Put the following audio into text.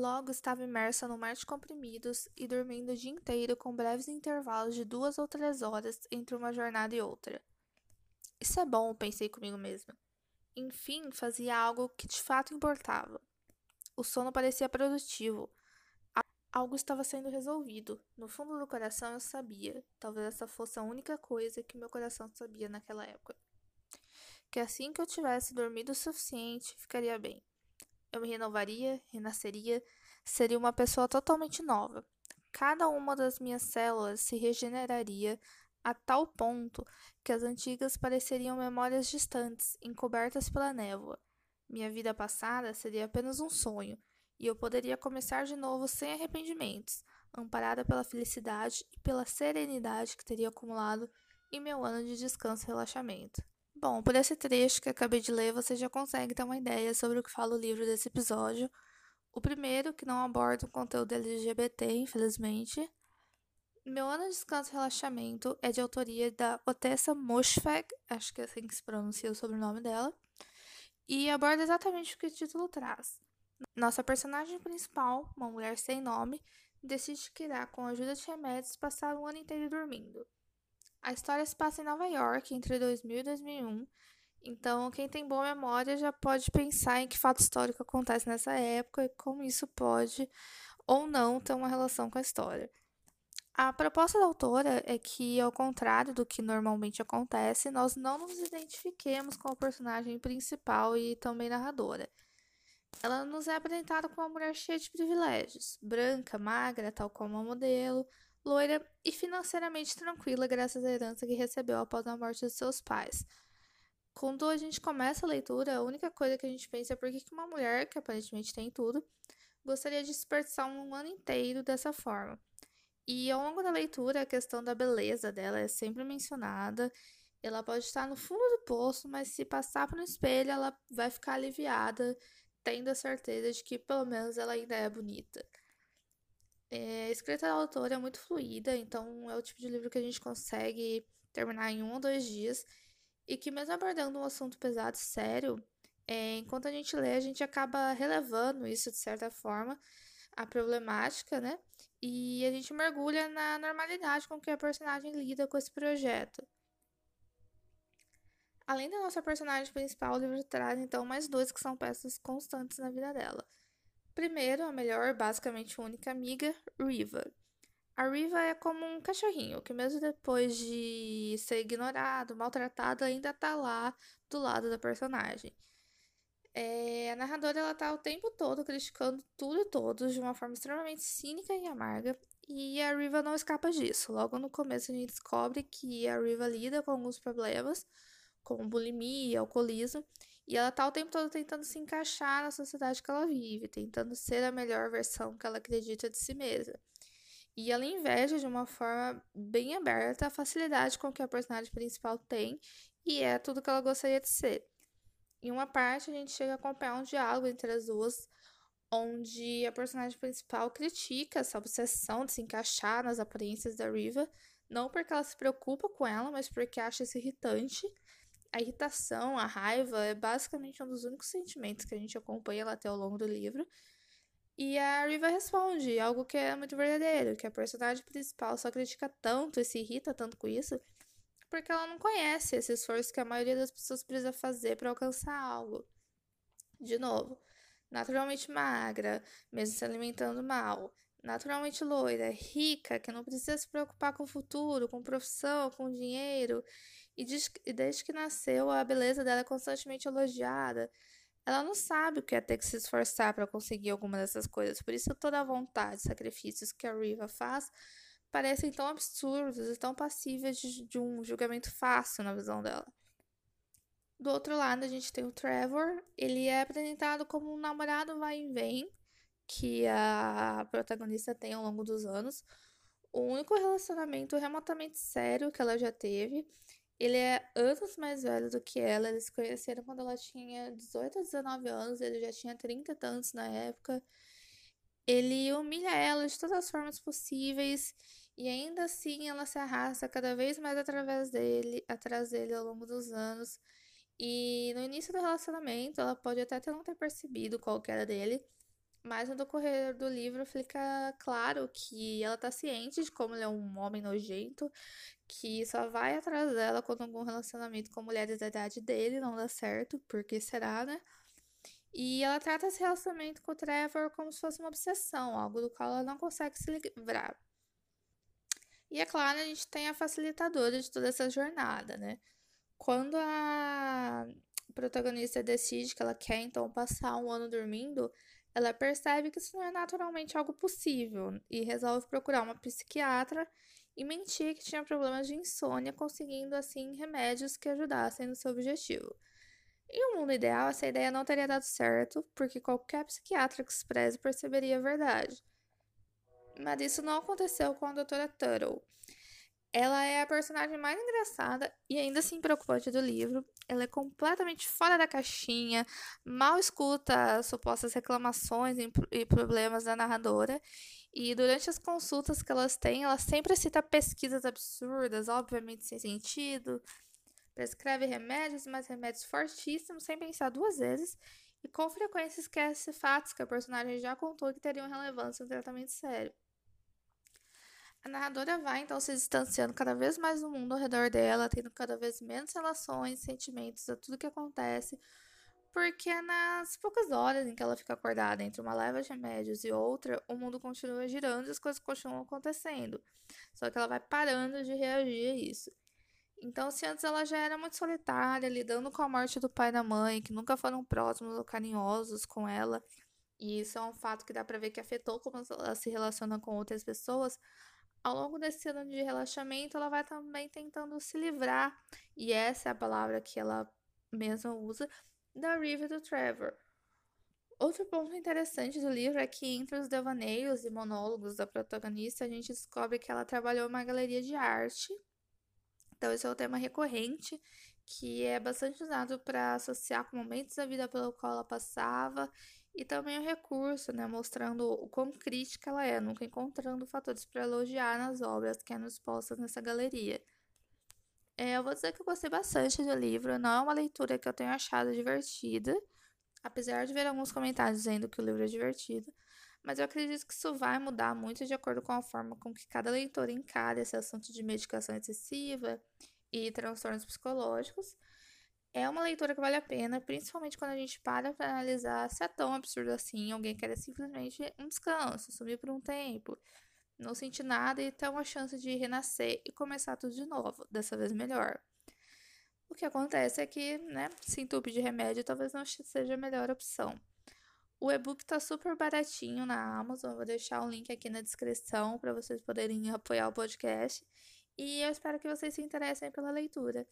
Logo estava imersa no mar de comprimidos e dormindo o dia inteiro com breves intervalos de duas ou três horas entre uma jornada e outra. Isso é bom, pensei comigo mesma. Enfim, fazia algo que de fato importava. O sono parecia produtivo. Algo estava sendo resolvido. No fundo do coração eu sabia. Talvez essa fosse a única coisa que meu coração sabia naquela época. Que assim que eu tivesse dormido o suficiente, ficaria bem. Eu me renovaria, renasceria, seria uma pessoa totalmente nova. Cada uma das minhas células se regeneraria a tal ponto que as antigas pareceriam memórias distantes, encobertas pela névoa. Minha vida passada seria apenas um sonho, e eu poderia começar de novo sem arrependimentos, amparada pela felicidade e pela serenidade que teria acumulado em meu ano de descanso e relaxamento. Bom, por esse trecho que acabei de ler, você já consegue ter uma ideia sobre o que fala o livro desse episódio. O primeiro, que não aborda o conteúdo LGBT, infelizmente, meu ano de descanso e relaxamento é de autoria da Otessa Moshfegh, acho que é assim que se pronuncia o sobrenome dela, e aborda exatamente o que o título traz. Nossa personagem principal, uma mulher sem nome, decide que irá, com a ajuda de remédios, passar o ano inteiro dormindo. A história se passa em Nova York entre 2000 e 2001, então quem tem boa memória já pode pensar em que fato histórico acontece nessa época e como isso pode ou não ter uma relação com a história. A proposta da autora é que, ao contrário do que normalmente acontece, nós não nos identifiquemos com a personagem principal e também narradora. Ela nos é apresentada como uma mulher cheia de privilégios, branca, magra, tal como a modelo, loira e financeiramente tranquila graças à herança que recebeu após a morte de seus pais. Quando a gente começa a leitura, a única coisa que a gente pensa é por que uma mulher, que aparentemente tem tudo, gostaria de desperdiçar um ano inteiro dessa forma. E ao longo da leitura, a questão da beleza dela é sempre mencionada. Ela pode estar no fundo do poço, mas se passar por um espelho, ela vai ficar aliviada, tendo a certeza de que pelo menos ela ainda é bonita. É, a escrita da autora é muito fluida, então é o tipo de livro que a gente consegue terminar em um ou dois dias. E que, mesmo abordando um assunto pesado e sério, é, enquanto a gente lê, a gente acaba relevando isso de certa forma, a problemática, né? E a gente mergulha na normalidade com que a personagem lida com esse projeto. Além da nossa personagem principal, o livro traz então mais dois que são peças constantes na vida dela. Primeiro, a melhor, basicamente única amiga, Riva. A Riva é como um cachorrinho que, mesmo depois de ser ignorado, maltratado, ainda tá lá do lado da personagem. É, a narradora ela tá o tempo todo criticando tudo e todos de uma forma extremamente cínica e amarga, e a Riva não escapa disso. Logo no começo a gente descobre que a Riva lida com alguns problemas, como bulimia, alcoolismo, e ela tá o tempo todo tentando se encaixar na sociedade que ela vive, tentando ser a melhor versão que ela acredita de si mesma. E ela inveja de uma forma bem aberta a facilidade com que a personagem principal tem e é tudo que ela gostaria de ser. Em uma parte, a gente chega a acompanhar um diálogo entre as duas, onde a personagem principal critica essa obsessão de se encaixar nas aparências da Riva, não porque ela se preocupa com ela, mas porque acha isso irritante. A irritação, a raiva é basicamente um dos únicos sentimentos que a gente acompanha até ao longo do livro. E a Riva responde algo que é muito verdadeiro, que a personagem principal só critica tanto e se irrita tanto com isso, porque ela não conhece esse esforço que a maioria das pessoas precisa fazer para alcançar algo. De novo, naturalmente magra, mesmo se alimentando mal, naturalmente loira, rica, que não precisa se preocupar com o futuro, com profissão, com dinheiro, e, desde que nasceu a beleza dela é constantemente elogiada. Ela não sabe o que é ter que se esforçar para conseguir alguma dessas coisas, por isso toda a vontade, sacrifícios que a Riva faz parecem tão absurdos e tão passíveis de, de um julgamento fácil na visão dela. Do outro lado, a gente tem o Trevor. Ele é apresentado como um namorado vai e vem que a protagonista tem ao longo dos anos. O único relacionamento remotamente sério que ela já teve. Ele é anos mais velho do que ela. Eles se conheceram quando ela tinha 18 a 19 anos. Ele já tinha 30 e tantos na época. Ele humilha ela de todas as formas possíveis e ainda assim ela se arrasta cada vez mais através dele, atrás dele ao longo dos anos. E no início do relacionamento, ela pode até não ter percebido qual era dele, Mas no decorrer do livro fica claro que ela tá ciente de como ele é um homem nojento, que só vai atrás dela quando algum relacionamento com mulheres da idade dele não dá certo, porque será, né? E ela trata esse relacionamento com o Trevor como se fosse uma obsessão, algo do qual ela não consegue se livrar. E é claro, a gente tem a facilitadora de toda essa jornada, né? Quando a protagonista decide que ela quer então passar um ano dormindo, ela percebe que isso não é naturalmente algo possível e resolve procurar uma psiquiatra e mentir que tinha problemas de insônia, conseguindo assim remédios que ajudassem no seu objetivo. Em um mundo ideal, essa ideia não teria dado certo, porque qualquer psiquiatra que se preze perceberia a verdade. Mas isso não aconteceu com a Doutora Tuttle. Ela é a personagem mais engraçada e ainda assim preocupante do livro. Ela é completamente fora da caixinha, mal escuta as supostas reclamações e problemas da narradora. E durante as consultas que elas têm, ela sempre cita pesquisas absurdas, obviamente sem sentido. Prescreve remédios, mas remédios fortíssimos, sem pensar duas vezes. E com frequência esquece fatos que a personagem já contou que teriam relevância no tratamento sério. A narradora vai então se distanciando cada vez mais do mundo ao redor dela, tendo cada vez menos relações, sentimentos a tudo que acontece, porque nas poucas horas em que ela fica acordada entre uma leva de remédios e outra, o mundo continua girando e as coisas continuam acontecendo. Só que ela vai parando de reagir a isso. Então, se antes ela já era muito solitária, lidando com a morte do pai e da mãe, que nunca foram próximos ou carinhosos com ela, e isso é um fato que dá pra ver que afetou como ela se relaciona com outras pessoas, ao longo desse ano de relaxamento, ela vai também tentando se livrar, e essa é a palavra que ela mesma usa, da River do Trevor. Outro ponto interessante do livro é que entre os devaneios e monólogos da protagonista, a gente descobre que ela trabalhou uma galeria de arte. Então, esse é um tema recorrente que é bastante usado para associar com momentos da vida pelo qual ela passava e também o recurso, né, mostrando o quão crítica ela é, nunca encontrando fatores para elogiar nas obras que eram expostas nessa galeria. É, eu vou dizer que eu gostei bastante do livro, não é uma leitura que eu tenho achado divertida, apesar de ver alguns comentários dizendo que o livro é divertido, mas eu acredito que isso vai mudar muito de acordo com a forma com que cada leitor encara esse assunto de medicação excessiva e transtornos psicológicos. É uma leitura que vale a pena, principalmente quando a gente para para analisar se é tão absurdo assim. Alguém quer simplesmente um descanso, sumir por um tempo, não sentir nada e ter uma chance de renascer e começar tudo de novo, dessa vez melhor. O que acontece é que, né, se entupir de remédio talvez não seja a melhor opção. O e-book tá super baratinho na Amazon, vou deixar o link aqui na descrição para vocês poderem apoiar o podcast. E eu espero que vocês se interessem pela leitura.